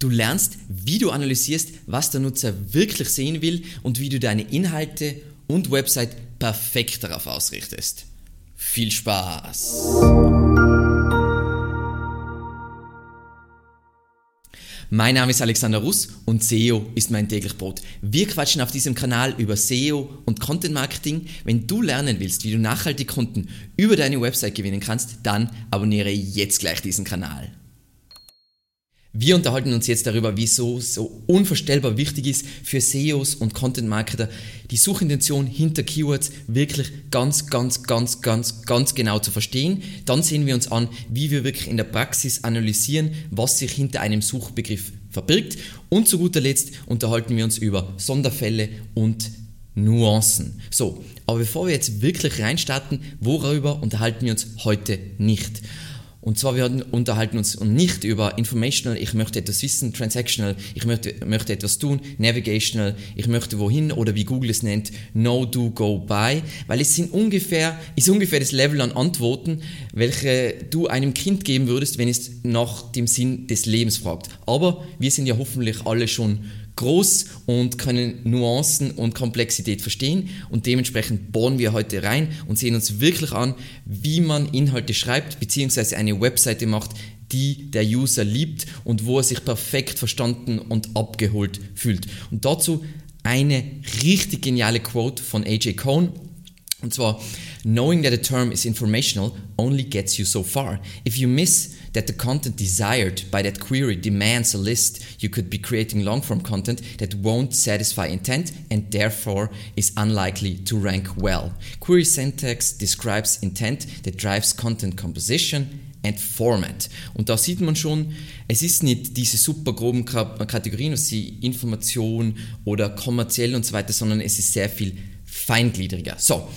Du lernst, wie du analysierst, was der Nutzer wirklich sehen will und wie du deine Inhalte und Website perfekt darauf ausrichtest. Viel Spaß! Mein Name ist Alexander Russ und SEO ist mein täglich Brot. Wir quatschen auf diesem Kanal über SEO und Content Marketing. Wenn du lernen willst, wie du nachhaltig Kunden über deine Website gewinnen kannst, dann abonniere jetzt gleich diesen Kanal. Wir unterhalten uns jetzt darüber, wieso so unvorstellbar wichtig ist für SEOs und Content Marketer, die Suchintention hinter Keywords wirklich ganz, ganz, ganz, ganz, ganz genau zu verstehen. Dann sehen wir uns an, wie wir wirklich in der Praxis analysieren, was sich hinter einem Suchbegriff verbirgt. Und zu guter Letzt unterhalten wir uns über Sonderfälle und Nuancen. So, aber bevor wir jetzt wirklich reinstarten, worüber unterhalten wir uns heute nicht? Und zwar, wir unterhalten uns nicht über informational, ich möchte etwas wissen, transactional, ich möchte, möchte etwas tun, navigational, ich möchte wohin oder wie Google es nennt, no, do, go, buy, weil es sind ungefähr, ist ungefähr das Level an Antworten, welche du einem Kind geben würdest, wenn es nach dem Sinn des Lebens fragt. Aber wir sind ja hoffentlich alle schon groß und können Nuancen und Komplexität verstehen und dementsprechend bohren wir heute rein und sehen uns wirklich an, wie man Inhalte schreibt bzw. eine Webseite macht, die der User liebt und wo er sich perfekt verstanden und abgeholt fühlt. Und dazu eine richtig geniale Quote von AJ Cohn und zwar, knowing that a term is informational only gets you so far. If you miss that the content desired by that query demands a list, you could be creating long form content that won't satisfy intent and therefore is unlikely to rank well. Query syntax describes intent that drives content composition and Format. Und da sieht man schon, es ist nicht diese super groben Kategorien, sie Information oder kommerziell und so weiter, sondern es ist sehr viel feingliedriger. So,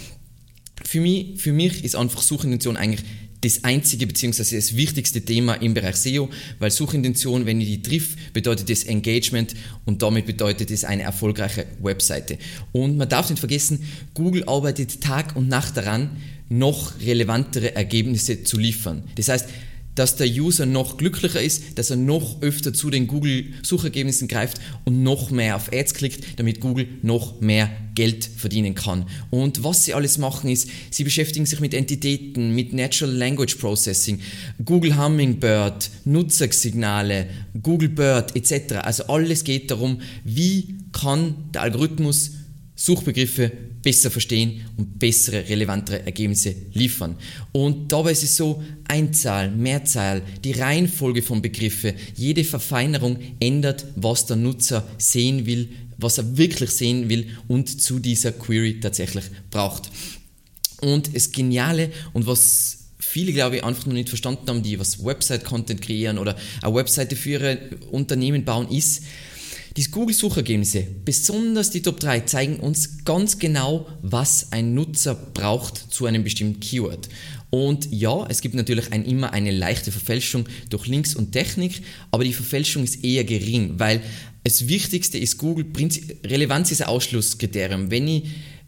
für mich, für mich ist einfach Suchintention eigentlich das einzige bzw. das wichtigste Thema im Bereich SEO, weil Suchintention, wenn ich die triff, bedeutet das Engagement und damit bedeutet es eine erfolgreiche Webseite. Und man darf nicht vergessen, Google arbeitet Tag und Nacht daran, noch relevantere Ergebnisse zu liefern. Das heißt, dass der User noch glücklicher ist, dass er noch öfter zu den Google-Suchergebnissen greift und noch mehr auf Ads klickt, damit Google noch mehr Geld verdienen kann. Und was sie alles machen ist, sie beschäftigen sich mit Entitäten, mit Natural Language Processing, Google Hummingbird, Nutzersignale, Google Bird etc. Also alles geht darum, wie kann der Algorithmus Suchbegriffe besser verstehen und bessere, relevantere Ergebnisse liefern. Und dabei ist es so, Einzahl, Mehrzahl, die Reihenfolge von Begriffe, jede Verfeinerung ändert, was der Nutzer sehen will, was er wirklich sehen will und zu dieser Query tatsächlich braucht. Und das Geniale und was viele, glaube ich, einfach noch nicht verstanden haben, die was Website-Content kreieren oder eine Webseite für ihre Unternehmen bauen, ist, die Google-Suchergebnisse, besonders die Top 3, zeigen uns ganz genau, was ein Nutzer braucht zu einem bestimmten Keyword. Und ja, es gibt natürlich ein, immer eine leichte Verfälschung durch Links und Technik, aber die Verfälschung ist eher gering, weil das Wichtigste ist Google, Relevanz ist ein Ausschlusskriterium. Wenn ich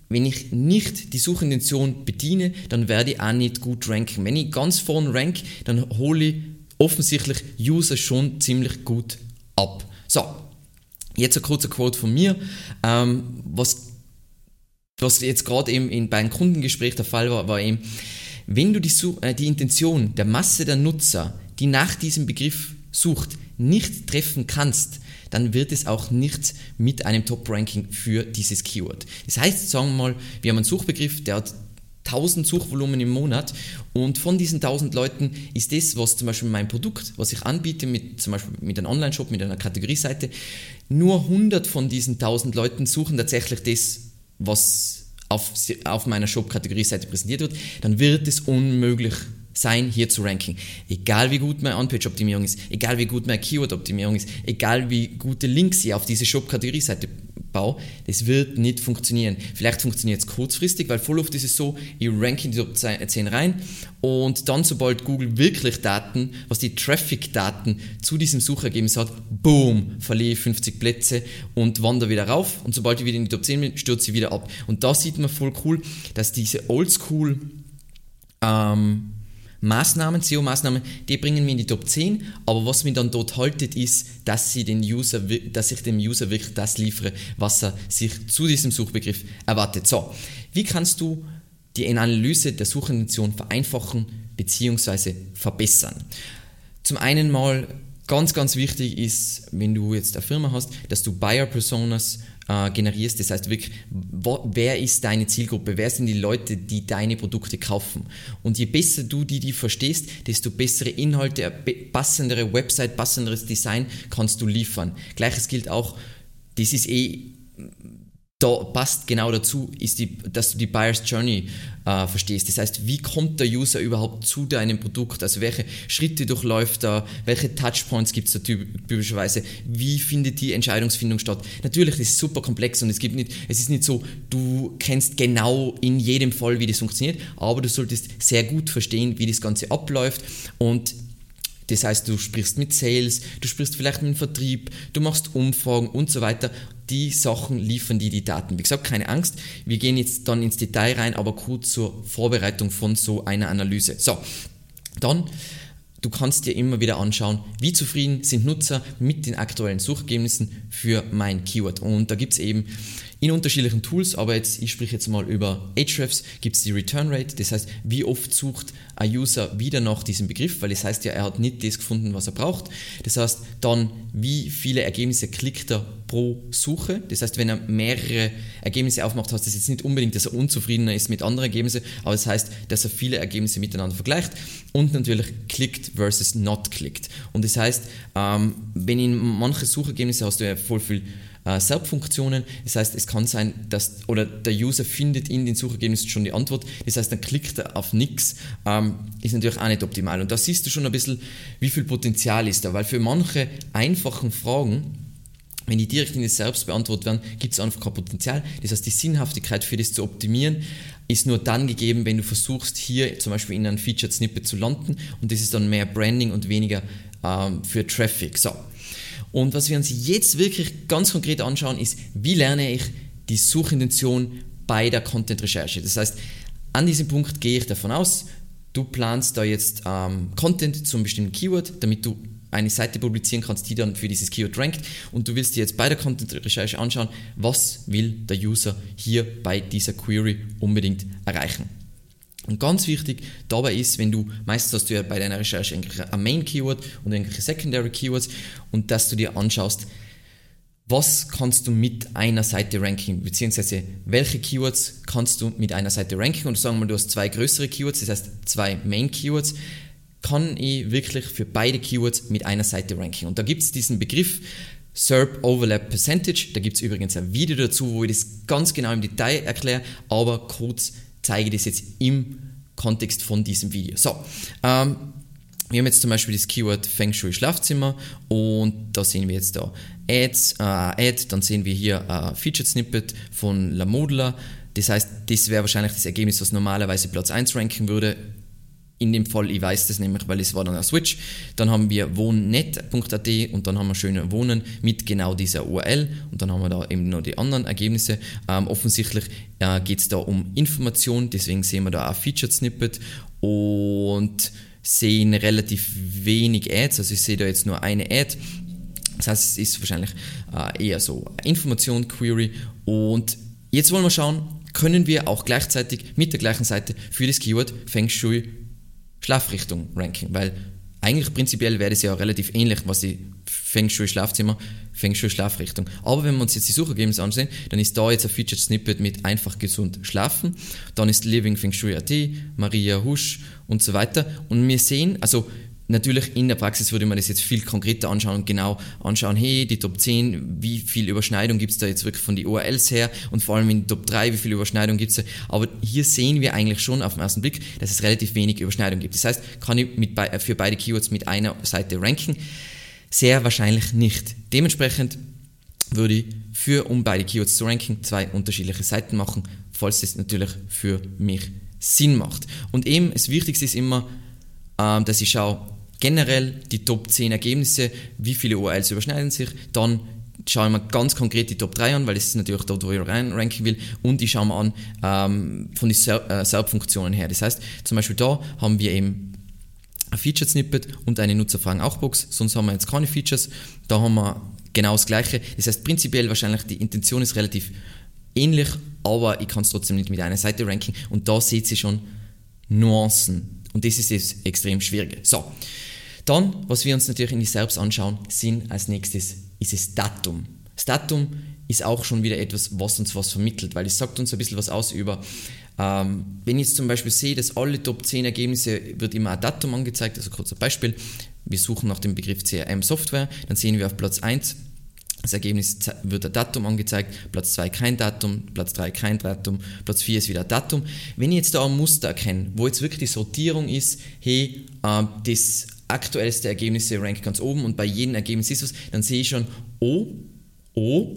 wenn ich nicht die Suchintention bediene, dann werde ich auch nicht gut ranken. Wenn ich ganz vorne rank, dann hole ich offensichtlich User schon ziemlich gut ab. So, Jetzt ein kurzer Quote von mir, ähm, was, was jetzt gerade eben in, bei einem Kundengespräch der Fall war, war eben, wenn du die, äh, die Intention der Masse der Nutzer, die nach diesem Begriff sucht, nicht treffen kannst, dann wird es auch nichts mit einem Top-Ranking für dieses Keyword. Das heißt, sagen wir mal, wir haben einen Suchbegriff, der hat 1000 Suchvolumen im Monat und von diesen 1000 Leuten ist das, was zum Beispiel mein Produkt, was ich anbiete, mit, zum Beispiel mit einem Online-Shop, mit einer Kategorieseite, nur 100 von diesen 1000 Leuten suchen tatsächlich das, was auf, auf meiner Shop-Kategorieseite präsentiert wird, dann wird es unmöglich sein, hier zu ranken. Egal wie gut meine On-Page-Optimierung ist, egal wie gut meine Keyword-Optimierung ist, egal wie gute Links ich auf diese Shop-Kategorieseite baue, das wird nicht funktionieren. Vielleicht funktioniert es kurzfristig, weil voll oft ist es so, ich ranke in die Top 10 rein und dann, sobald Google wirklich Daten, was die Traffic-Daten zu diesem Suchergebnis hat, boom, verliere ich 50 Plätze und wandere wieder rauf und sobald ich wieder in die Top 10 bin, stürze ich wieder ab. Und da sieht man voll cool, dass diese Oldschool ähm, Maßnahmen, SEO-Maßnahmen, die bringen mich in die Top 10, aber was mich dann dort haltet, ist, dass, sie den User, dass ich dem User wirklich das liefere, was er sich zu diesem Suchbegriff erwartet. So, wie kannst du die Analyse der Suchintention vereinfachen bzw. verbessern? Zum einen mal ganz, ganz wichtig ist, wenn du jetzt eine Firma hast, dass du Buyer-Personas äh, generierst. Das heißt wirklich, wo, wer ist deine Zielgruppe? Wer sind die Leute, die deine Produkte kaufen? Und je besser du die, die verstehst, desto bessere Inhalte, passendere Website, passenderes Design kannst du liefern. Gleiches gilt auch, das ist eh da passt genau dazu, ist die, dass du die Buyer's Journey äh, verstehst. Das heißt, wie kommt der User überhaupt zu deinem Produkt? Also welche Schritte durchläuft er? Welche Touchpoints gibt es da typischerweise? Wie findet die Entscheidungsfindung statt? Natürlich, das ist super komplex und es gibt nicht, es ist nicht so, du kennst genau in jedem Fall, wie das funktioniert, aber du solltest sehr gut verstehen, wie das Ganze abläuft und das heißt, du sprichst mit Sales, du sprichst vielleicht mit dem Vertrieb, du machst Umfragen und so weiter. Die Sachen liefern dir die Daten. Wie gesagt, keine Angst, wir gehen jetzt dann ins Detail rein, aber kurz zur Vorbereitung von so einer Analyse. So, dann Du kannst dir immer wieder anschauen, wie zufrieden sind Nutzer mit den aktuellen Suchergebnissen für mein Keyword. Und da gibt es eben in unterschiedlichen Tools, aber jetzt, ich spreche jetzt mal über Ahrefs, gibt es die Return Rate, das heißt, wie oft sucht ein User wieder nach diesem Begriff, weil das heißt ja, er hat nicht das gefunden, was er braucht. Das heißt, dann, wie viele Ergebnisse klickt er pro Suche. Das heißt, wenn er mehrere Ergebnisse aufmacht, heißt das jetzt nicht unbedingt, dass er unzufriedener ist mit anderen Ergebnissen, aber das heißt, dass er viele Ergebnisse miteinander vergleicht und natürlich klickt versus not klickt. Und das heißt, ähm, wenn in manche Suchergebnisse hast du ja voll viel äh, SERP-Funktionen. Das heißt, es kann sein, dass oder der User findet in den Suchergebnissen schon die Antwort. Das heißt, dann klickt er auf nichts. Ähm, ist natürlich auch nicht optimal. Und da siehst du schon ein bisschen, wie viel Potenzial ist da. Weil für manche einfachen Fragen wenn die direkt in die Selbst beantwortet werden, gibt es einfach kein Potenzial. Das heißt, die Sinnhaftigkeit für das zu optimieren ist nur dann gegeben, wenn du versuchst, hier zum Beispiel in einem Featured Snippet zu landen und das ist dann mehr Branding und weniger ähm, für Traffic. So. Und was wir uns jetzt wirklich ganz konkret anschauen, ist, wie lerne ich die Suchintention bei der Content-Recherche. Das heißt, an diesem Punkt gehe ich davon aus, du planst da jetzt ähm, Content zum bestimmten Keyword, damit du eine Seite publizieren kannst, die dann für dieses Keyword rankt und du willst dir jetzt bei der Content-Recherche anschauen, was will der User hier bei dieser Query unbedingt erreichen. Und ganz wichtig dabei ist, wenn du, meistens hast du ja bei deiner Recherche ein Main-Keyword und irgendwelche Secondary Keywords und dass du dir anschaust, was kannst du mit einer Seite ranken, beziehungsweise welche Keywords kannst du mit einer Seite ranken? Und sagen wir mal, du hast zwei größere Keywords, das heißt zwei Main Keywords, kann ich wirklich für beide Keywords mit einer Seite ranken. Und da gibt es diesen Begriff SERP Overlap Percentage, da gibt es übrigens ein Video dazu, wo ich das ganz genau im Detail erkläre, aber kurz zeige das jetzt im Kontext von diesem Video. So, ähm, wir haben jetzt zum Beispiel das Keyword Feng Shui Schlafzimmer und da sehen wir jetzt da Ads, äh, Ad, dann sehen wir hier äh, Featured Snippet von La Modula. Das heißt, das wäre wahrscheinlich das Ergebnis, was normalerweise Platz 1 ranken würde. In dem Fall, ich weiß das nämlich, weil es war dann ein Switch. Dann haben wir wohnnet.at und dann haben wir schöne Wohnen mit genau dieser URL und dann haben wir da eben noch die anderen Ergebnisse. Ähm, offensichtlich äh, geht es da um Information, deswegen sehen wir da auch Featured Snippet und sehen relativ wenig Ads, also ich sehe da jetzt nur eine Ad. Das heißt, es ist wahrscheinlich äh, eher so Information Query. Und jetzt wollen wir schauen, können wir auch gleichzeitig mit der gleichen Seite für das Keyword Feng Shui Schlafrichtung ranking, weil eigentlich prinzipiell wäre das ja relativ ähnlich, was die Feng Shui Schlafzimmer, Feng Shui Schlafrichtung. Aber wenn wir uns jetzt die Suchergebnisse ansehen, dann ist da jetzt ein Featured Snippet mit einfach gesund schlafen, dann ist Living Feng Shui AT, Maria Husch und so weiter. Und wir sehen, also Natürlich in der Praxis würde man das jetzt viel konkreter anschauen und genau anschauen, hey, die Top 10, wie viel Überschneidung gibt es da jetzt wirklich von den URLs her und vor allem in die Top 3, wie viel Überschneidung gibt es da. Aber hier sehen wir eigentlich schon auf den ersten Blick, dass es relativ wenig Überschneidung gibt. Das heißt, kann ich mit, für beide Keywords mit einer Seite ranken? Sehr wahrscheinlich nicht. Dementsprechend würde ich für, um beide Keywords zu ranken, zwei unterschiedliche Seiten machen, falls das natürlich für mich Sinn macht. Und eben, das Wichtigste ist immer, ähm, dass ich schaue, generell die Top 10 Ergebnisse, wie viele URLs überschneiden sich, dann schaue ich mir ganz konkret die Top 3 an, weil das ist natürlich dort, wo ich rein ranken will, und ich schaue mir an ähm, von den SERP-Funktionen her. Das heißt, zum Beispiel da haben wir eben ein Featured Snippet und eine Nutzerfragen-Auch-Box. Sonst haben wir jetzt keine Features. Da haben wir genau das Gleiche. Das heißt, prinzipiell wahrscheinlich die Intention ist relativ ähnlich, aber ich kann es trotzdem nicht mit einer Seite ranken. Und da seht ihr schon Nuancen. Und das ist das extrem Schwierige. So. Dann, was wir uns natürlich in die selbst anschauen, sind als nächstes ist das Datum. Das Datum ist auch schon wieder etwas, was uns was vermittelt, weil es sagt uns ein bisschen was aus über, ähm, wenn ich jetzt zum Beispiel sehe, dass alle Top 10 Ergebnisse wird immer ein Datum angezeigt, also kurzer Beispiel, wir suchen nach dem Begriff CRM Software, dann sehen wir auf Platz 1 das Ergebnis wird ein Datum angezeigt, Platz 2 kein Datum, Platz 3 kein Datum, Platz 4 ist wieder ein Datum. Wenn ich jetzt da ein Muster erkenne, wo jetzt wirklich die Sortierung ist, hey, äh, das aktuellste Ergebnis rankt ganz oben und bei jedem Ergebnis ist es, dann sehe ich schon, oh, oh,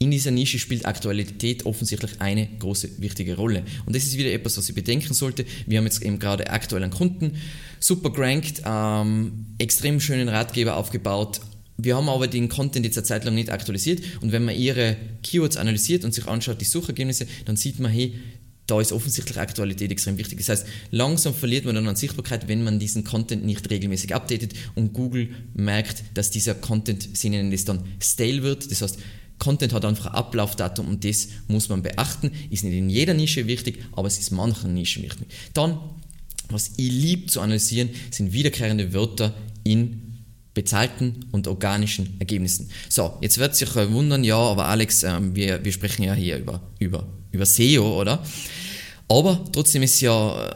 in dieser Nische spielt Aktualität offensichtlich eine große wichtige Rolle. Und das ist wieder etwas, was ich bedenken sollte. Wir haben jetzt eben gerade aktuell einen Kunden, super gerankt, ähm, extrem schönen Ratgeber aufgebaut, wir haben aber den Content jetzt eine Zeit lang nicht aktualisiert und wenn man ihre Keywords analysiert und sich anschaut, die Suchergebnisse, dann sieht man, hey, da ist offensichtlich Aktualität extrem wichtig. Das heißt, langsam verliert man dann an Sichtbarkeit, wenn man diesen Content nicht regelmäßig updatet und Google merkt, dass dieser Content, sie nennen das dann stale wird. Das heißt, Content hat einfach ein Ablaufdatum und das muss man beachten. Ist nicht in jeder Nische wichtig, aber es ist manchen Nischen wichtig. Dann, was ich liebe zu analysieren, sind wiederkehrende Wörter in bezahlten und organischen Ergebnissen. So, jetzt wird sich wundern, ja, aber Alex, ähm, wir, wir sprechen ja hier über, über, über SEO, oder? Aber trotzdem ist ja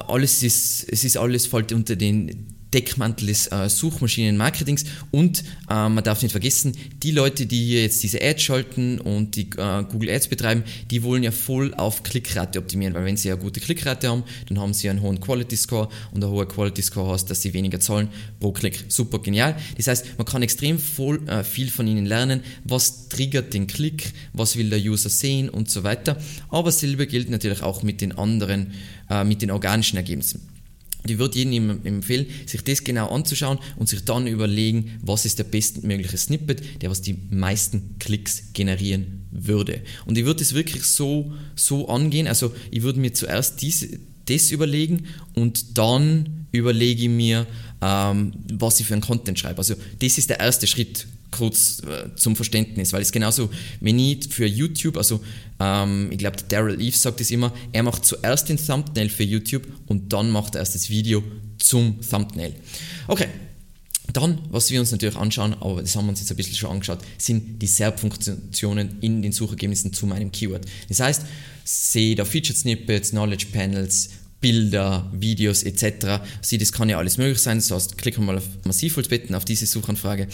alles, ist, es ist alles fällt unter den Deckmantel des äh, Suchmaschinenmarketings und äh, man darf nicht vergessen, die Leute, die hier jetzt diese Ads schalten und die äh, Google Ads betreiben, die wollen ja voll auf Klickrate optimieren, weil wenn sie ja gute Klickrate haben, dann haben sie einen hohen Quality Score und ein hoher Quality Score heißt, dass sie weniger zahlen pro Klick. Super genial. Das heißt, man kann extrem voll, äh, viel von ihnen lernen, was triggert den Klick, was will der User sehen und so weiter. Aber selber gilt natürlich auch mit den anderen, äh, mit den organischen Ergebnissen. Ich würde jedem empfehlen, sich das genau anzuschauen und sich dann überlegen, was ist der bestmögliche Snippet, der was die meisten Klicks generieren würde. Und ich würde das wirklich so, so angehen. Also ich würde mir zuerst diese, das überlegen und dann überlege ich mir, ähm, was ich für einen Content schreibe. Also das ist der erste Schritt kurz äh, zum Verständnis, weil es genauso, wenn ich für YouTube, also ähm, ich glaube, Daryl Eve sagt es immer, er macht zuerst den Thumbnail für YouTube und dann macht er erst das Video zum Thumbnail. Okay, dann, was wir uns natürlich anschauen, aber das haben wir uns jetzt ein bisschen schon angeschaut, sind die SERP-Funktionen in den Suchergebnissen zu meinem Keyword. Das heißt, sehe da Featured Snippets, Knowledge Panels, Bilder, Videos etc. Sie, das kann ja alles möglich sein. Das heißt, klicken wir mal auf Massivholzbetten auf diese Suchanfrage.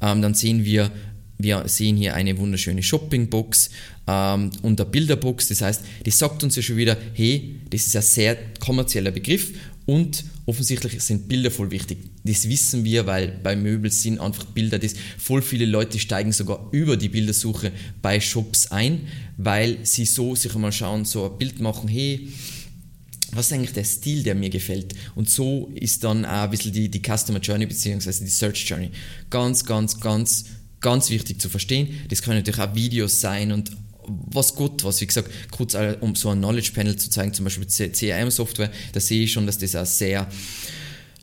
Ähm, dann sehen wir, wir sehen hier eine wunderschöne Shoppingbox ähm, und eine Bilderbox. Das heißt, das sagt uns ja schon wieder, hey, das ist ein sehr kommerzieller Begriff und offensichtlich sind Bilder voll wichtig. Das wissen wir, weil bei Möbel sind einfach Bilder, das voll viele Leute steigen sogar über die Bildersuche bei Shops ein, weil sie so sich einmal schauen, so ein Bild machen, hey, was ist eigentlich der Stil, der mir gefällt? Und so ist dann auch ein bisschen die, die Customer Journey bzw. die Search Journey ganz, ganz, ganz, ganz wichtig zu verstehen. Das können natürlich auch Videos sein und was gut, was wie gesagt, kurz um so ein Knowledge Panel zu zeigen, zum Beispiel CRM-Software, da sehe ich schon, dass das auch sehr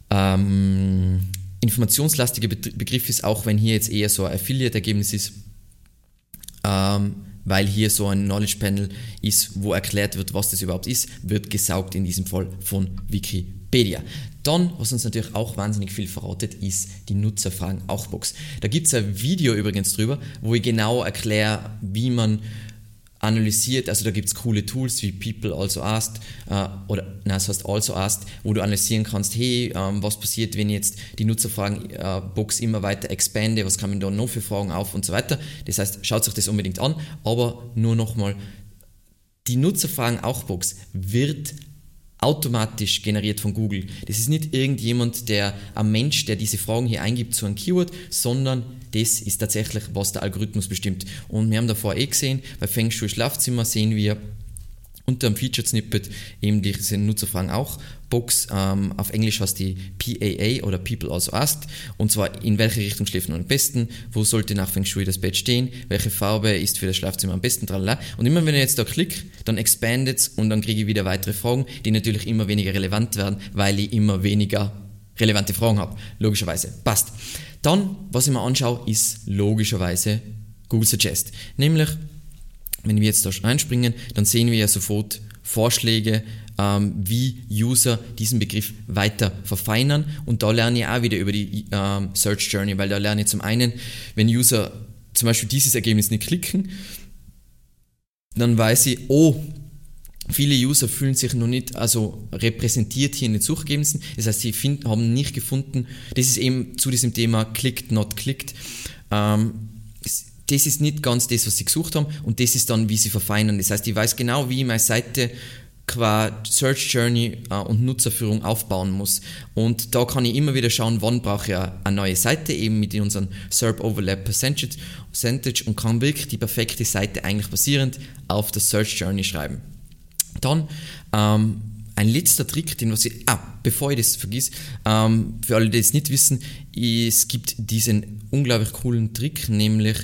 ähm, informationslastiger Begriff ist, auch wenn hier jetzt eher so ein Affiliate-Ergebnis ist. Ähm, weil hier so ein Knowledge Panel ist, wo erklärt wird, was das überhaupt ist, wird gesaugt in diesem Fall von Wikipedia. Dann, was uns natürlich auch wahnsinnig viel verratet, ist die Nutzerfragen-Auch-Box. Da gibt es ein Video übrigens drüber, wo ich genau erkläre, wie man analysiert, also da gibt es coole Tools wie People Also Asked äh, oder nein, das heißt Also Asked, wo du analysieren kannst, hey, ähm, was passiert, wenn ich jetzt die Nutzerfragen-Box äh, immer weiter expande, was kann man da noch für Fragen auf und so weiter. Das heißt, schaut sich das unbedingt an, aber nur nochmal, die Nutzerfragen-Auch-Box wird automatisch generiert von Google. Das ist nicht irgendjemand, der ein Mensch, der diese Fragen hier eingibt zu einem Keyword, sondern das ist tatsächlich, was der Algorithmus bestimmt. Und wir haben davor eh gesehen, bei Feng Shui Schlafzimmer sehen wir unter dem Featured Snippet eben diese Nutzerfragen auch. Box ähm, auf Englisch heißt die PAA oder People Also Asked und zwar in welche Richtung schläft man am besten, wo sollte nach Feng Shui das Bett stehen, welche Farbe ist für das Schlafzimmer am besten, tralala. Und immer wenn ich jetzt da klicke, dann expandet und dann kriege ich wieder weitere Fragen, die natürlich immer weniger relevant werden, weil ich immer weniger relevante Fragen habe. Logischerweise. Passt. Dann, was ich mir anschaue, ist logischerweise Google Suggest. Nämlich, wenn wir jetzt da einspringen, dann sehen wir ja sofort Vorschläge, ähm, wie User diesen Begriff weiter verfeinern. Und da lerne ich auch wieder über die ähm, Search Journey, weil da lerne ich zum einen, wenn User zum Beispiel dieses Ergebnis nicht klicken, dann weiß ich, oh, viele User fühlen sich noch nicht also repräsentiert hier in den Suchergebnissen. Das heißt, sie find, haben nicht gefunden, das ist eben zu diesem Thema clicked, not clicked. Ähm, das ist nicht ganz das, was sie gesucht haben und das ist dann, wie sie verfeinern. Das heißt, ich weiß genau, wie meine Seite qua Search Journey äh, und Nutzerführung aufbauen muss. Und da kann ich immer wieder schauen, wann brauche ich eine neue Seite, eben mit unseren SERP Overlap Percentage, Percentage und kann wirklich die perfekte Seite eigentlich basierend auf der Search Journey schreiben. Dann ähm, ein letzter Trick, den was ich, ah, bevor ich das vergiss, ähm, für alle, die es nicht wissen, es gibt diesen unglaublich coolen Trick, nämlich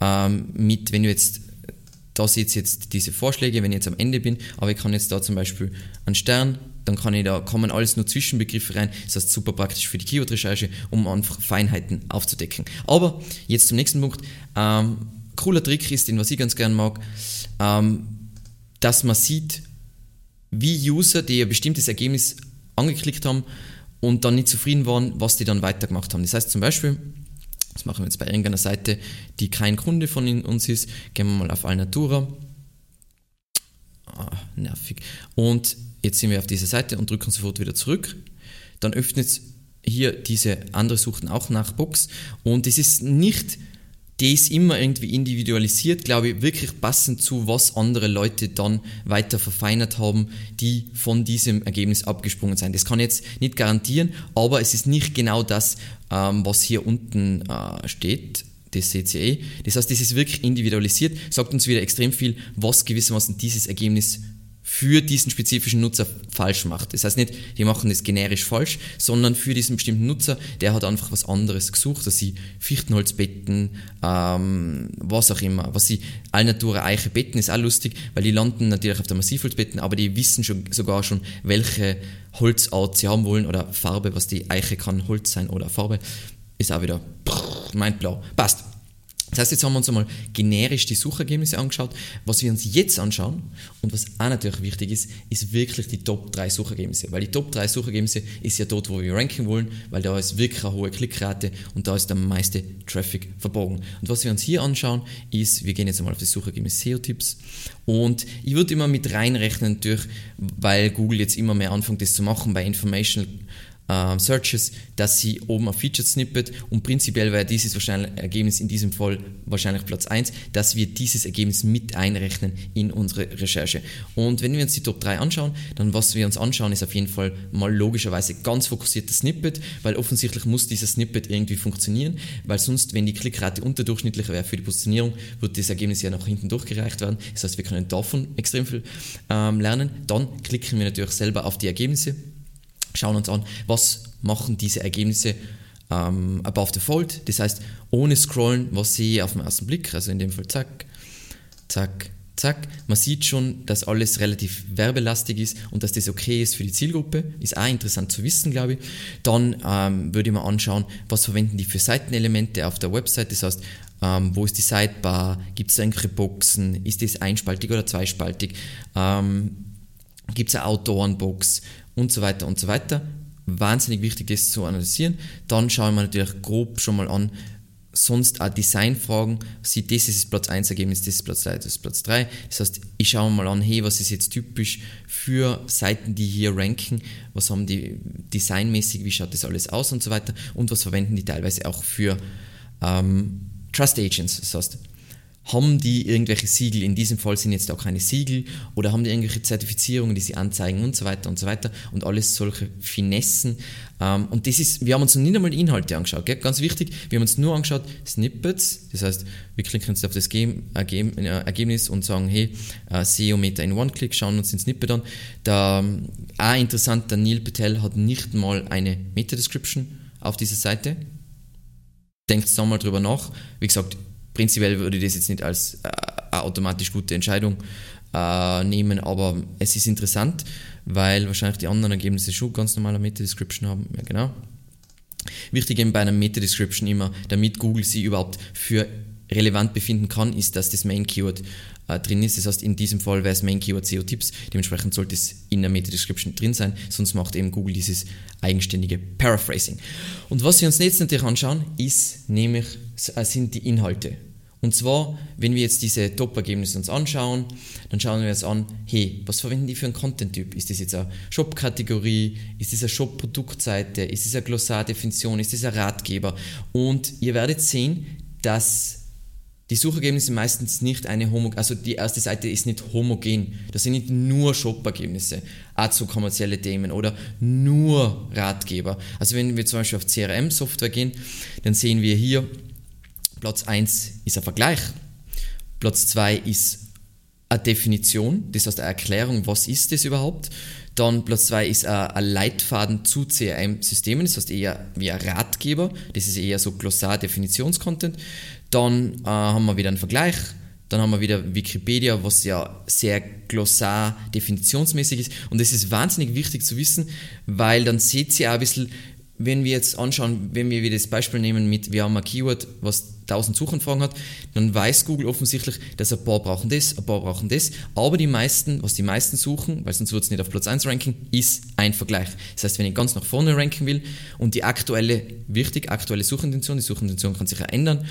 ähm, mit, wenn du jetzt da seht jetzt diese Vorschläge, wenn ich jetzt am Ende bin, aber ich kann jetzt da zum Beispiel einen Stern, dann kann ich da, kommen alles nur Zwischenbegriffe rein, das heißt super praktisch für die Keyword-Recherche, um einfach Feinheiten aufzudecken. Aber jetzt zum nächsten Punkt, ähm, cooler Trick ist, den was ich ganz gerne mag, ähm, dass man sieht, wie User, die ein bestimmtes Ergebnis angeklickt haben und dann nicht zufrieden waren, was die dann weitergemacht haben. Das heißt zum Beispiel, das machen wir jetzt bei irgendeiner Seite, die kein Kunde von uns ist. Gehen wir mal auf Alnatura. Ah, nervig. Und jetzt sind wir auf dieser Seite und drücken sofort wieder zurück. Dann öffnet hier diese andere Suchten auch nach Box. Und es ist nicht die ist immer irgendwie individualisiert, glaube ich, wirklich passend zu, was andere Leute dann weiter verfeinert haben, die von diesem Ergebnis abgesprungen sind. Das kann ich jetzt nicht garantieren, aber es ist nicht genau das, ähm, was hier unten äh, steht. Das ihr eh. Das heißt, das ist wirklich individualisiert, sagt uns wieder extrem viel, was gewissermaßen dieses Ergebnis für diesen spezifischen Nutzer falsch macht. Das heißt nicht, die machen das generisch falsch, sondern für diesen bestimmten Nutzer, der hat einfach was anderes gesucht, dass sie Fichtenholzbetten, ähm, was auch immer, was sie Allnatura Eiche betten, ist auch lustig, weil die landen natürlich auf der Massivholzbetten, aber die wissen schon, sogar schon, welche Holzart sie haben wollen oder Farbe, was die Eiche kann, Holz sein oder Farbe, ist auch wieder mindblau. Passt. Das heißt, jetzt haben wir uns einmal generisch die Suchergebnisse angeschaut. Was wir uns jetzt anschauen und was auch natürlich wichtig ist, ist wirklich die Top 3 Suchergebnisse. Weil die Top 3 Suchergebnisse ist ja dort, wo wir ranken wollen, weil da ist wirklich eine hohe Klickrate und da ist der meiste Traffic verborgen. Und was wir uns hier anschauen, ist, wir gehen jetzt einmal auf die Suchergebnisse SEO-Tipps und ich würde immer mit reinrechnen, durch, weil Google jetzt immer mehr anfängt, das zu machen bei Informational äh, Searches, dass sie oben ein Featured Snippet und prinzipiell wäre dieses wahrscheinlich Ergebnis in diesem Fall wahrscheinlich Platz 1, dass wir dieses Ergebnis mit einrechnen in unsere Recherche. Und wenn wir uns die Top 3 anschauen, dann was wir uns anschauen, ist auf jeden Fall mal logischerweise ganz fokussiertes Snippet, weil offensichtlich muss dieses Snippet irgendwie funktionieren, weil sonst, wenn die Klickrate unterdurchschnittlicher wäre für die Positionierung, wird das Ergebnis ja nach hinten durchgereicht werden. Das heißt, wir können davon extrem viel ähm, lernen. Dann klicken wir natürlich selber auf die Ergebnisse schauen uns an, was machen diese Ergebnisse ähm, above the fold. Das heißt, ohne Scrollen, was sehe ich auf den ersten Blick, also in dem Fall zack, zack, zack. Man sieht schon, dass alles relativ werbelastig ist und dass das okay ist für die Zielgruppe. Ist auch interessant zu wissen, glaube ich. Dann ähm, würde ich mir anschauen, was verwenden die für Seitenelemente auf der Website. Das heißt, ähm, wo ist die Sidebar? Gibt es irgendwelche Boxen? Ist das einspaltig oder zweispaltig? Ähm, Gibt es eine Autorenbox? Und so weiter und so weiter. Wahnsinnig wichtig, das zu analysieren. Dann schauen wir natürlich grob schon mal an, sonst auch Designfragen. Sieht, das ist das Platz 1 Ergebnis, das ist Platz 2, das ist Platz 3. Das heißt, ich schaue mal an, hey, was ist jetzt typisch für Seiten, die hier ranken? Was haben die designmäßig, wie schaut das alles aus und so weiter? Und was verwenden die teilweise auch für ähm, Trust Agents? Das heißt, haben die irgendwelche Siegel, in diesem Fall sind jetzt auch keine Siegel, oder haben die irgendwelche Zertifizierungen, die sie anzeigen und so weiter und so weiter und alles solche Finessen. Ähm, und das ist, wir haben uns noch nicht einmal Inhalte angeschaut, gell? ganz wichtig, wir haben uns nur angeschaut Snippets, das heißt, wir klicken jetzt auf das Game, Ergeb äh, Ergebnis und sagen, hey, äh, SEO-Meter in One-Click, schauen uns den Snippet an. Da, ähm, auch interessant, der Neil Patel hat nicht mal eine Meta-Description auf dieser Seite. Denkt da mal drüber nach. Wie gesagt, prinzipiell würde ich das jetzt nicht als äh, automatisch gute Entscheidung äh, nehmen, aber es ist interessant, weil wahrscheinlich die anderen Ergebnisse schon ganz normale Meta-Description haben. Ja, genau. Wichtig eben bei einer Meta-Description immer, damit Google sie überhaupt für relevant befinden kann, ist, dass das Main-Keyword äh, drin ist. Das heißt, in diesem Fall wäre es Main-Keyword SEO-Tipps. Dementsprechend sollte es in der Meta-Description drin sein, sonst macht eben Google dieses eigenständige Paraphrasing. Und was wir uns jetzt natürlich anschauen, ist nämlich, sind die Inhalte. Und zwar, wenn wir jetzt diese Top-Ergebnisse uns anschauen, dann schauen wir uns an, hey, was verwenden die für einen Content-Typ? Ist das jetzt eine Shop-Kategorie? Ist das eine Shop-Produktseite? Ist das eine Glossar-Definition? Ist das ein Ratgeber? Und ihr werdet sehen, dass die Suchergebnisse meistens nicht eine homo also die erste Seite ist nicht homogen. Das sind nicht nur Shop-Ergebnisse, auch zu kommerzielle Themen oder nur Ratgeber. Also wenn wir zum Beispiel auf CRM-Software gehen, dann sehen wir hier, Platz 1 ist ein Vergleich. Platz 2 ist eine Definition, das heißt eine Erklärung, was ist das überhaupt. Dann Platz 2 ist ein Leitfaden zu CRM-Systemen, das heißt eher wie ein Ratgeber, das ist eher so Glossar-Definitionscontent. Dann äh, haben wir wieder einen Vergleich, dann haben wir wieder Wikipedia, was ja sehr glossar definitionsmäßig ist. Und das ist wahnsinnig wichtig zu wissen, weil dann seht ihr auch ein bisschen, wenn wir jetzt anschauen, wenn wir wieder das Beispiel nehmen mit, wir haben ein Keyword, was 1000 Suchanfragen hat, dann weiß Google offensichtlich, dass ein paar brauchen das, ein paar brauchen das, aber die meisten, was die meisten suchen, weil sonst wird es nicht auf Platz 1 ranken, ist ein Vergleich. Das heißt, wenn ich ganz nach vorne ranken will und die aktuelle, wichtig, aktuelle Suchintention, die Suchintention kann sich ja ändern,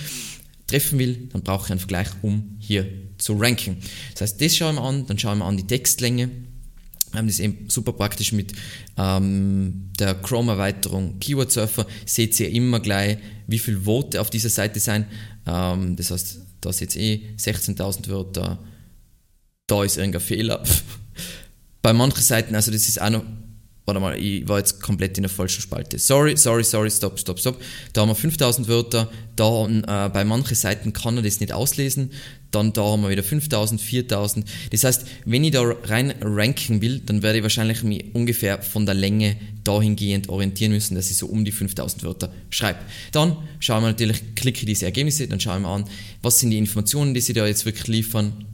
treffen will, dann brauche ich einen Vergleich, um hier zu ranken. Das heißt, das schauen wir an, dann schauen wir an die Textlänge, wir haben das eben super praktisch mit ähm, der Chrome-Erweiterung Keyword Surfer. Seht ihr immer gleich, wie viele Worte auf dieser Seite sein. Ähm, das heißt, da ist jetzt eh 16.000 Wörter. Da ist irgendein Fehler. Bei manchen Seiten, also das ist auch noch warte mal, ich war jetzt komplett in der falschen Spalte. Sorry, sorry, sorry, stopp, stopp, stopp. Da haben wir 5000 Wörter, da äh, bei manchen Seiten kann er das nicht auslesen, dann da haben wir wieder 5000, 4000. Das heißt, wenn ich da rein ranken will, dann werde ich wahrscheinlich mich ungefähr von der Länge dahingehend orientieren müssen, dass ich so um die 5000 Wörter schreibe. Dann schauen wir natürlich, klicke diese Ergebnisse, dann schauen wir an, was sind die Informationen, die sie da jetzt wirklich liefern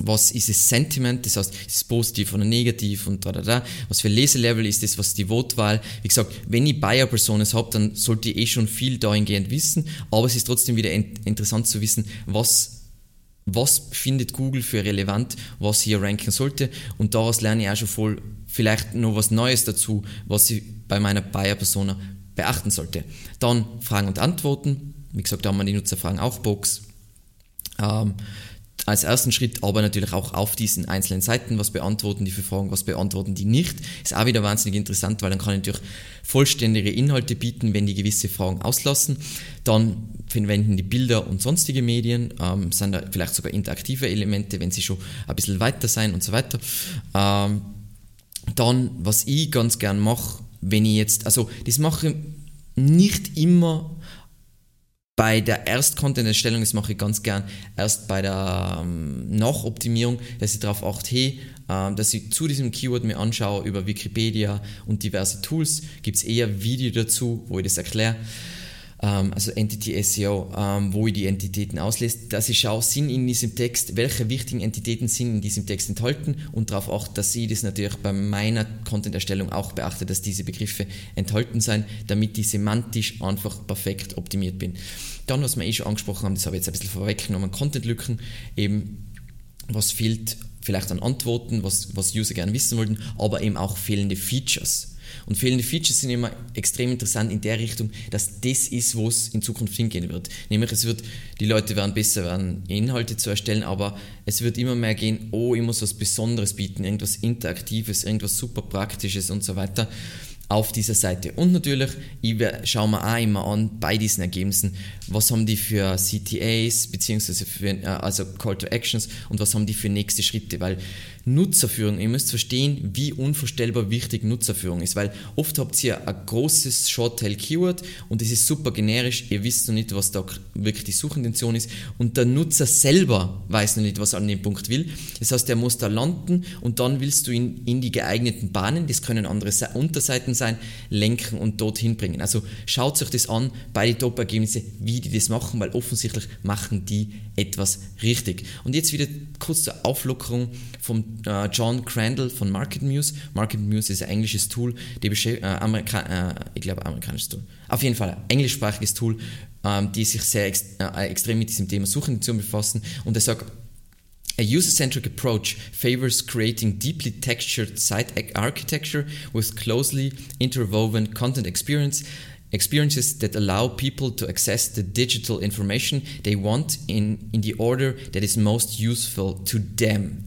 was ist das Sentiment, das heißt, ist es positiv oder negativ und da, da, da. Was für Leselevel ist das, was die Votwahl. Wie gesagt, wenn ich Buyer-Personas habe, dann sollte ich eh schon viel dahingehend wissen, aber es ist trotzdem wieder interessant zu wissen, was was findet Google für relevant, was hier ranken sollte und daraus lerne ich auch schon voll vielleicht noch was Neues dazu, was ich bei meiner Buyer-Persona beachten sollte. Dann Fragen und Antworten, wie gesagt, da haben wir die Nutzerfragen auch Box. Ähm, als ersten Schritt aber natürlich auch auf diesen einzelnen Seiten, was beantworten die für Fragen, was beantworten die nicht. Ist auch wieder wahnsinnig interessant, weil dann kann ich natürlich vollständige Inhalte bieten, wenn die gewisse Fragen auslassen. Dann verwenden die Bilder und sonstige Medien, ähm, sind da vielleicht sogar interaktive Elemente, wenn sie schon ein bisschen weiter sein und so weiter. Ähm, dann, was ich ganz gern mache, wenn ich jetzt, also das mache ich nicht immer bei der Erst-Content-Erstellung, das mache ich ganz gern, erst bei der ähm, Nachoptimierung, dass ich darauf achte, hey, äh, dass ich zu diesem Keyword mir anschaue über Wikipedia und diverse Tools, gibt es eher Video dazu, wo ich das erkläre. Ähm, also Entity SEO, ähm, wo ich die Entitäten auslese, dass ich schaue, sind in diesem Text, welche wichtigen Entitäten sind in diesem Text enthalten und darauf achte, dass ich das natürlich bei meiner Content-Erstellung auch beachte, dass diese Begriffe enthalten sind, damit ich semantisch einfach perfekt optimiert bin. Dann, was wir eh schon angesprochen haben, das habe ich jetzt ein bisschen vorweggenommen, Content-Lücken, eben was fehlt vielleicht an Antworten, was, was User gerne wissen wollten, aber eben auch fehlende Features. Und fehlende Features sind immer extrem interessant in der Richtung, dass das ist, wo es in Zukunft hingehen wird. Nämlich es wird, die Leute werden besser werden, Inhalte zu erstellen, aber es wird immer mehr gehen, oh, ich muss was Besonderes bieten, irgendwas Interaktives, irgendwas super Praktisches und so weiter auf dieser Seite. Und natürlich, ich schaue mir auch immer an bei diesen Ergebnissen, was haben die für CTAs, beziehungsweise für, äh, also Call to Actions und was haben die für nächste Schritte, weil Nutzerführung, ihr müsst verstehen, wie unvorstellbar wichtig Nutzerführung ist, weil oft habt ihr ein großes Short-Tail-Keyword und es ist super generisch, ihr wisst noch nicht, was da wirklich die Suchintention ist und der Nutzer selber weiß noch nicht, was er an dem Punkt will. Das heißt, er muss da landen und dann willst du ihn in die geeigneten Bahnen, das können andere Unterseiten sein, lenken und dorthin bringen. Also schaut euch das an bei den Top-Ergebnissen, wie die das machen, weil offensichtlich machen die etwas richtig. Und jetzt wieder kurz zur Auflockerung vom äh, John Crandall von Market Muse. Market Muse ist ein englisches Tool, die äh, Amerika äh, ich glaube amerikanisches Tool. Auf jeden Fall ein englischsprachiges Tool, ähm, die sich sehr ex äh, extrem mit diesem Thema Suchintention befassen. Und er sagt, A user-centric approach favors creating deeply textured site architecture with closely interwoven content experience experiences that allow people to access the digital information they want in, in the order that is most useful to them.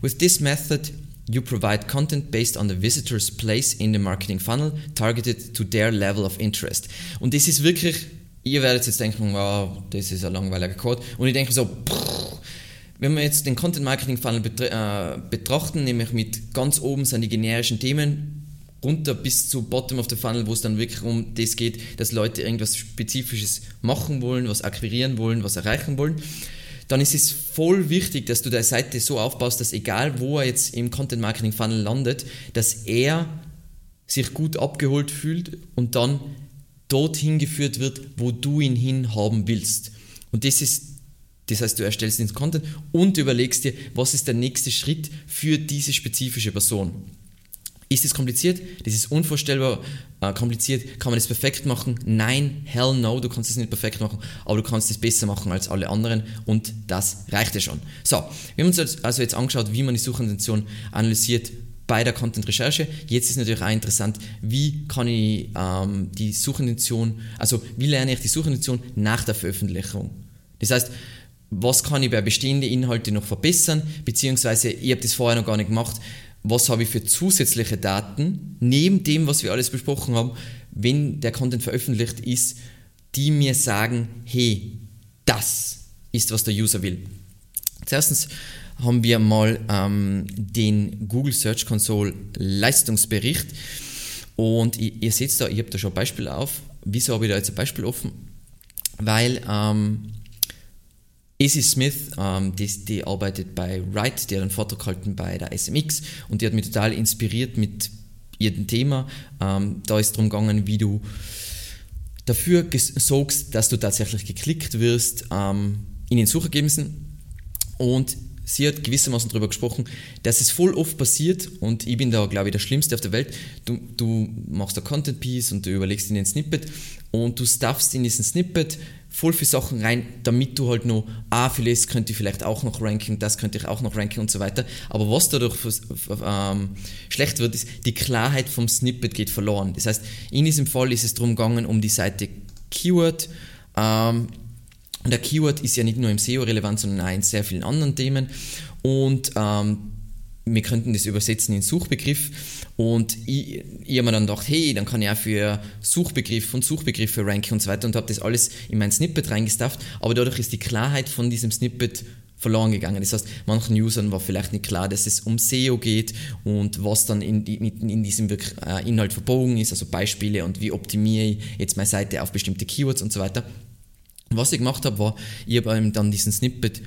With this method, you provide content based on the visitor's place in the marketing funnel, targeted to their level of interest. Und das ist wirklich, ihr werdet jetzt denken, wow, das ist ein langweiliger Code. Und ich denke so, pff, wenn wir jetzt den Content Marketing Funnel äh, betrachten, nämlich mit ganz oben sind die generischen Themen, runter bis zu Bottom of the Funnel, wo es dann wirklich um das geht, dass Leute irgendwas Spezifisches machen wollen, was akquirieren wollen, was erreichen wollen, dann ist es voll wichtig, dass du deine Seite so aufbaust, dass egal wo er jetzt im Content Marketing Funnel landet, dass er sich gut abgeholt fühlt und dann dorthin geführt wird, wo du ihn hin haben willst. Und das ist das heißt, du erstellst den Content und überlegst dir, was ist der nächste Schritt für diese spezifische Person. Ist es kompliziert? Das ist unvorstellbar äh, kompliziert. Kann man das perfekt machen? Nein, hell no, du kannst es nicht perfekt machen, aber du kannst es besser machen als alle anderen und das reicht ja schon. So, wir haben uns also jetzt angeschaut, wie man die Suchintention analysiert bei der Content-Recherche. Jetzt ist natürlich auch interessant, wie kann ich ähm, die Suchintention, also wie lerne ich die Suchintention nach der Veröffentlichung. Das heißt, was kann ich bei bestehenden Inhalten noch verbessern, beziehungsweise ich habe das vorher noch gar nicht gemacht, was habe ich für zusätzliche Daten, neben dem, was wir alles besprochen haben, wenn der Content veröffentlicht ist, die mir sagen, hey, das ist, was der User will. Zuerstens haben wir mal ähm, den Google Search Console Leistungsbericht und ihr, ihr seht da, ich habe da schon ein Beispiel auf. Wieso habe ich da jetzt ein Beispiel offen? Weil ähm, Izzy Smith, ähm, die, die, arbeitet bei Wright, die hat einen Vortrag gehalten bei der SMX und die hat mich total inspiriert mit ihrem Thema. Ähm, da ist darum gegangen, wie du dafür sorgst, dass du tatsächlich geklickt wirst ähm, in den Suchergebnissen. Und sie hat gewissermaßen darüber gesprochen, dass es voll oft passiert und ich bin da, glaube ich, der Schlimmste auf der Welt. Du, du machst ein Content Piece und du überlegst in den Snippet und du stuffst in diesen Snippet voll viele Sachen rein, damit du halt noch, ah, vieles könnte ich vielleicht auch noch ranken, das könnte ich auch noch ranken und so weiter. Aber was dadurch ähm, schlecht wird, ist, die Klarheit vom Snippet geht verloren. Das heißt, in diesem Fall ist es darum gegangen, um die Seite Keyword. Ähm, und der Keyword ist ja nicht nur im SEO relevant, sondern auch in sehr vielen anderen Themen. Und ähm, wir könnten das übersetzen in Suchbegriff und ich, ich habe mir dann gedacht, hey, dann kann ich auch für Suchbegriff und Suchbegriffe ranken und so weiter und habe das alles in mein Snippet reingestafft, aber dadurch ist die Klarheit von diesem Snippet verloren gegangen. Das heißt, manchen Usern war vielleicht nicht klar, dass es um SEO geht und was dann in, in, in diesem äh, Inhalt verbogen ist, also Beispiele und wie optimiere ich jetzt meine Seite auf bestimmte Keywords und so weiter. Was ich gemacht habe, war, ich habe dann diesen Snippet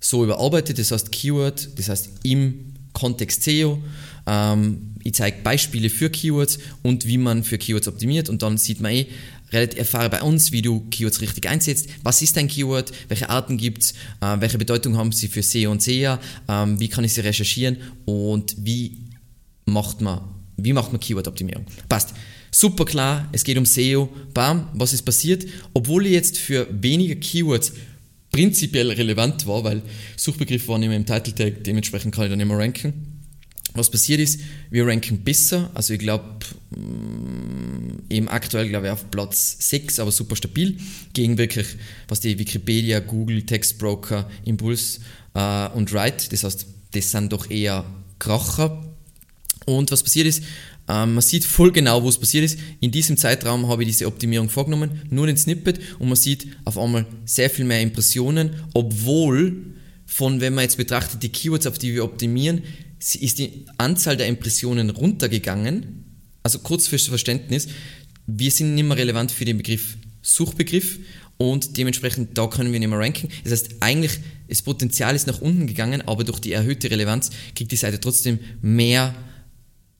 so überarbeitet, das heißt Keyword, das heißt im Kontext SEO. Ähm, ich zeige Beispiele für Keywords und wie man für Keywords optimiert und dann sieht man eh, relativ erfahre bei uns, wie du Keywords richtig einsetzt. Was ist ein Keyword? Welche Arten gibt es? Äh, welche Bedeutung haben sie für SEO und SEA? Ähm, wie kann ich sie recherchieren? Und wie macht man, wie macht man Keyword-Optimierung? Passt. Super klar, es geht um SEO. Bam, was ist passiert? Obwohl ich jetzt für weniger Keywords prinzipiell relevant war, weil Suchbegriff war nicht mehr im Title Tag, dementsprechend kann ich dann immer ranken. Was passiert ist, wir ranken besser, also ich glaube, mm, eben aktuell glaube ich auf Platz 6, aber super stabil, gegen wirklich, was die Wikipedia, Google, Textbroker, Impuls äh, und Write, das heißt, das sind doch eher Kracher. Und was passiert ist, ähm, man sieht voll genau, wo es passiert ist. In diesem Zeitraum habe ich diese Optimierung vorgenommen, nur den Snippet und man sieht auf einmal sehr viel mehr Impressionen, obwohl von, wenn man jetzt betrachtet, die Keywords, auf die wir optimieren, ist die Anzahl der Impressionen runtergegangen. Also kurz fürs Verständnis, wir sind nicht mehr relevant für den Begriff Suchbegriff und dementsprechend da können wir nicht mehr ranken. Das heißt, eigentlich das Potenzial ist nach unten gegangen, aber durch die erhöhte Relevanz kriegt die Seite trotzdem mehr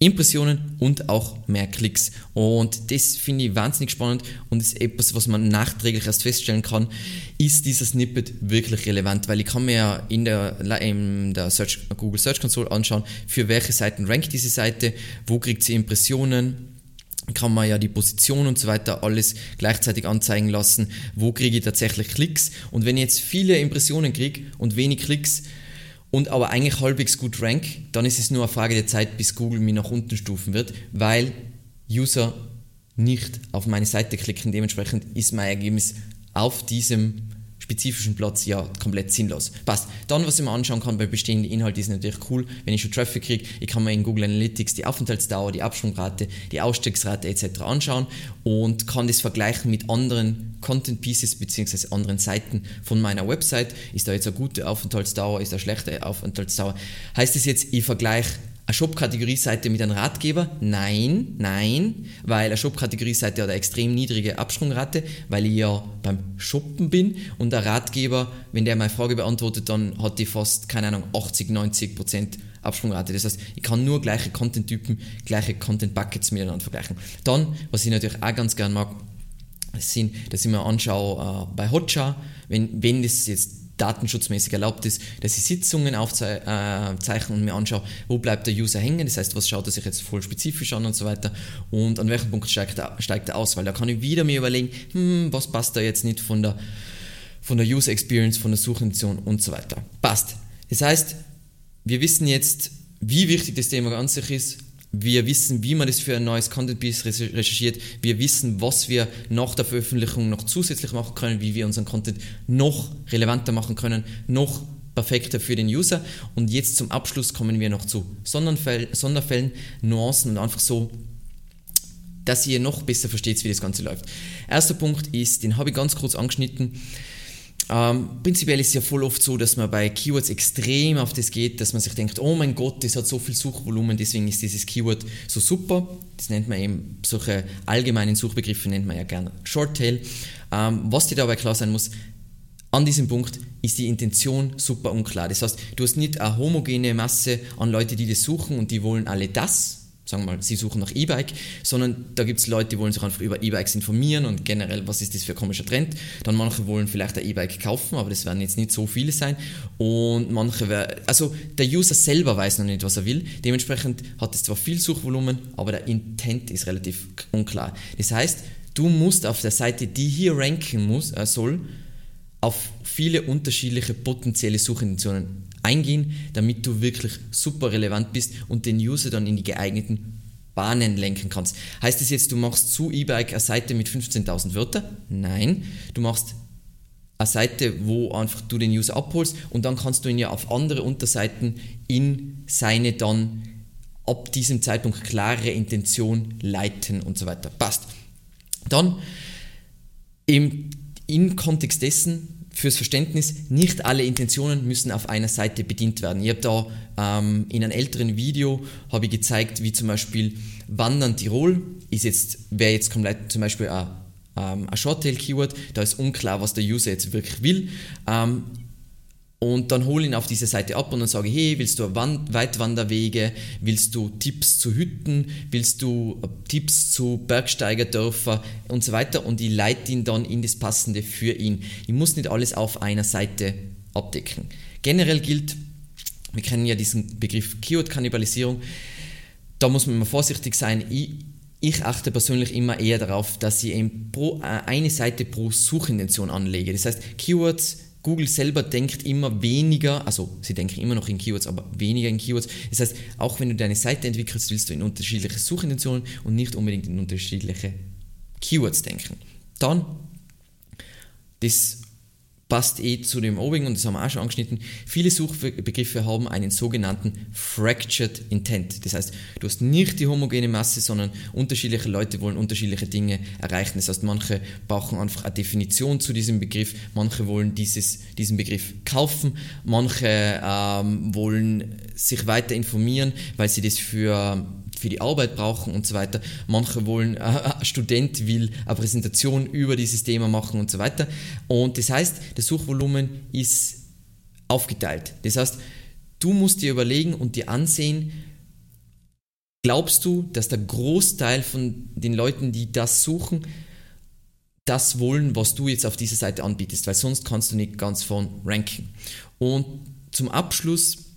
Impressionen und auch mehr Klicks. Und das finde ich wahnsinnig spannend und ist etwas, was man nachträglich erst feststellen kann, ist dieser Snippet wirklich relevant, weil ich kann mir ja in der, in der Search, Google Search Console anschauen, für welche Seiten rankt diese Seite, wo kriegt sie Impressionen, kann man ja die Position und so weiter alles gleichzeitig anzeigen lassen, wo kriege ich tatsächlich Klicks und wenn ich jetzt viele Impressionen kriege und wenig Klicks, und aber eigentlich halbwegs gut rank, dann ist es nur eine Frage der Zeit, bis Google mich nach unten stufen wird, weil User nicht auf meine Seite klicken. Dementsprechend ist mein Ergebnis auf diesem spezifischen Platz ja komplett sinnlos. Passt. Dann, was ich mir anschauen kann bei bestehenden Inhalten, ist natürlich cool, wenn ich schon Traffic kriege. Ich kann mir in Google Analytics die Aufenthaltsdauer, die Absprungrate, die Ausstiegsrate etc. anschauen und kann das vergleichen mit anderen Content Pieces bzw. anderen Seiten von meiner Website. Ist da jetzt eine gute Aufenthaltsdauer, ist da eine schlechte Aufenthaltsdauer? Heißt das jetzt, ich vergleiche eine Shop-Kategorie-Seite mit einem Ratgeber? Nein, nein, weil eine Shop-Kategorie-Seite hat eine extrem niedrige Absprungrate, weil ich ja beim Shoppen bin und der Ratgeber, wenn der meine Frage beantwortet, dann hat die fast, keine Ahnung, 80, 90 Prozent Absprungrate. Das heißt, ich kann nur gleiche Content-Typen, gleiche Content-Buckets miteinander vergleichen. Dann, was ich natürlich auch ganz gern mag, sind, dass ich mir anschaue äh, bei Hotjar, wenn, wenn das jetzt datenschutzmäßig erlaubt ist, dass ich Sitzungen aufzeichne und mir anschaue, wo bleibt der User hängen, das heißt, was schaut er sich jetzt voll spezifisch an und so weiter und an welchem Punkt steigt er, steigt er aus, weil da kann ich wieder mir überlegen, hm, was passt da jetzt nicht von der, von der User Experience, von der Suchintention und so weiter. Passt. Das heißt, wir wissen jetzt, wie wichtig das Thema an sich ist, wir wissen, wie man das für ein neues Content Piece recherchiert. Wir wissen, was wir nach der Veröffentlichung noch zusätzlich machen können, wie wir unseren Content noch relevanter machen können, noch perfekter für den User. Und jetzt zum Abschluss kommen wir noch zu Sonderfällen, Sonderfällen Nuancen und einfach so, dass ihr noch besser versteht, wie das Ganze läuft. Erster Punkt ist, den habe ich ganz kurz angeschnitten. Ähm, prinzipiell ist es ja voll oft so, dass man bei Keywords extrem auf das geht, dass man sich denkt, oh mein Gott, das hat so viel Suchvolumen, deswegen ist dieses Keyword so super. Das nennt man eben, solche allgemeinen Suchbegriffe nennt man ja gerne Shorttail. Ähm, was dir dabei klar sein muss, an diesem Punkt ist die Intention super unklar. Das heißt, du hast nicht eine homogene Masse an Leuten, die das suchen und die wollen alle das, sagen wir mal, sie suchen nach E-Bike, sondern da gibt es Leute, die wollen sich einfach über E-Bikes informieren und generell, was ist das für ein komischer Trend. Dann manche wollen vielleicht ein E-Bike kaufen, aber das werden jetzt nicht so viele sein. Und manche, also der User selber weiß noch nicht, was er will. Dementsprechend hat es zwar viel Suchvolumen, aber der Intent ist relativ unklar. Das heißt, du musst auf der Seite, die hier ranken muss, äh, soll, auf viele unterschiedliche potenzielle Suchintentionen eingehen, damit du wirklich super relevant bist und den User dann in die geeigneten Bahnen lenken kannst. Heißt das jetzt, du machst zu E-Bike eine Seite mit 15.000 Wörtern? Nein, du machst eine Seite, wo einfach du den User abholst und dann kannst du ihn ja auf andere Unterseiten in seine dann ab diesem Zeitpunkt klare Intention leiten und so weiter. Passt. Dann im, im Kontext dessen fürs Verständnis, nicht alle Intentionen müssen auf einer Seite bedient werden. Ich habe da ähm, in einem älteren Video habe ich gezeigt, wie zum Beispiel Wandern Tirol ist jetzt, wäre jetzt komplett zum Beispiel ein, ähm, ein Shorttail-Keyword, da ist unklar, was der User jetzt wirklich will. Ähm, und dann hole ihn auf diese Seite ab und dann sage, hey, willst du Weitwanderwege, willst du Tipps zu Hütten, willst du äh, Tipps zu Bergsteigerdörfer und so weiter und ich leite ihn dann in das Passende für ihn. Ich muss nicht alles auf einer Seite abdecken. Generell gilt, wir kennen ja diesen Begriff Keyword-Kannibalisierung, da muss man immer vorsichtig sein. Ich, ich achte persönlich immer eher darauf, dass ich pro, äh, eine Seite pro Suchintention anlege. Das heißt, Keywords Google selber denkt immer weniger, also sie denken immer noch in Keywords, aber weniger in Keywords. Das heißt, auch wenn du deine Seite entwickelst, willst du in unterschiedliche Suchintentionen und nicht unbedingt in unterschiedliche Keywords denken. Dann, das passt eh zu dem obigen und das haben wir auch schon angeschnitten. Viele Suchbegriffe haben einen sogenannten Fractured Intent. Das heißt, du hast nicht die homogene Masse, sondern unterschiedliche Leute wollen unterschiedliche Dinge erreichen. Das heißt, manche brauchen einfach eine Definition zu diesem Begriff, manche wollen dieses, diesen Begriff kaufen, manche ähm, wollen sich weiter informieren, weil sie das für für die Arbeit brauchen und so weiter. Manche wollen, äh, ein Student will eine Präsentation über dieses Thema machen und so weiter. Und das heißt, das Suchvolumen ist aufgeteilt. Das heißt, du musst dir überlegen und dir ansehen, glaubst du, dass der Großteil von den Leuten, die das suchen, das wollen, was du jetzt auf dieser Seite anbietest, weil sonst kannst du nicht ganz vorn ranken. Und zum Abschluss,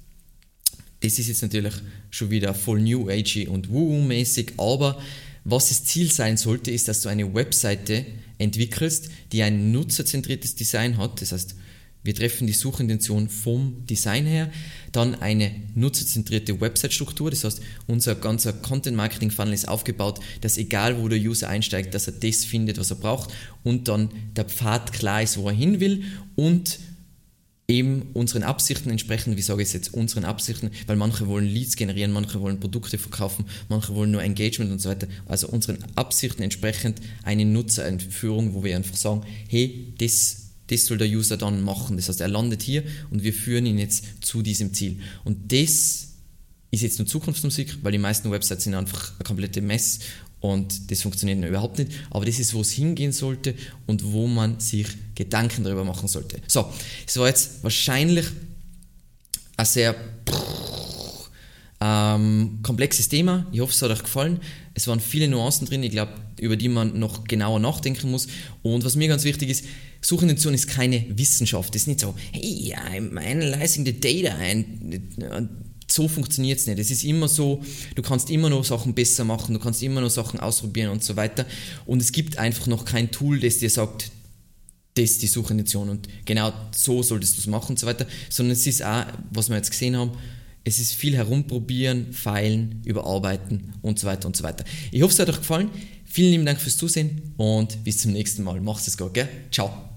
das ist jetzt natürlich schon wieder voll New Agey und Woo-mäßig, aber was das Ziel sein sollte, ist, dass du eine Webseite entwickelst, die ein nutzerzentriertes Design hat. Das heißt, wir treffen die Suchintention vom Design her, dann eine nutzerzentrierte Website-Struktur, das heißt, unser ganzer Content-Marketing-Funnel ist aufgebaut, dass egal wo der User einsteigt, dass er das findet, was er braucht. Und dann der Pfad klar ist, wo er hin will. Und eben unseren Absichten entsprechen, wie sage ich es jetzt, unseren Absichten, weil manche wollen Leads generieren, manche wollen Produkte verkaufen, manche wollen nur Engagement und so weiter. Also unseren Absichten entsprechend eine Nutzerentführung, wo wir einfach sagen, hey, das das soll der User dann machen. Das heißt, er landet hier und wir führen ihn jetzt zu diesem Ziel. Und das ist jetzt nur Zukunftsmusik, weil die meisten Websites sind einfach eine komplette Mess und das funktioniert überhaupt nicht. Aber das ist, wo es hingehen sollte und wo man sich Gedanken darüber machen sollte. So, es war jetzt wahrscheinlich ein sehr ähm, komplexes Thema. Ich hoffe, es hat euch gefallen. Es waren viele Nuancen drin, ich glaube, über die man noch genauer nachdenken muss. Und was mir ganz wichtig ist, Suchintention ist keine Wissenschaft. Es ist nicht so, hey, I'm analyzing the data. And, so funktioniert es nicht. Es ist immer so, du kannst immer noch Sachen besser machen, du kannst immer noch Sachen ausprobieren und so weiter. Und es gibt einfach noch kein Tool, das dir sagt, das ist die Suchintention und genau so solltest du es machen und so weiter. Sondern es ist auch, was wir jetzt gesehen haben, es ist viel herumprobieren, feilen, überarbeiten und so weiter und so weiter. Ich hoffe, es hat euch gefallen. Vielen lieben Dank fürs Zusehen und bis zum nächsten Mal. Macht es gut, gell? Ciao.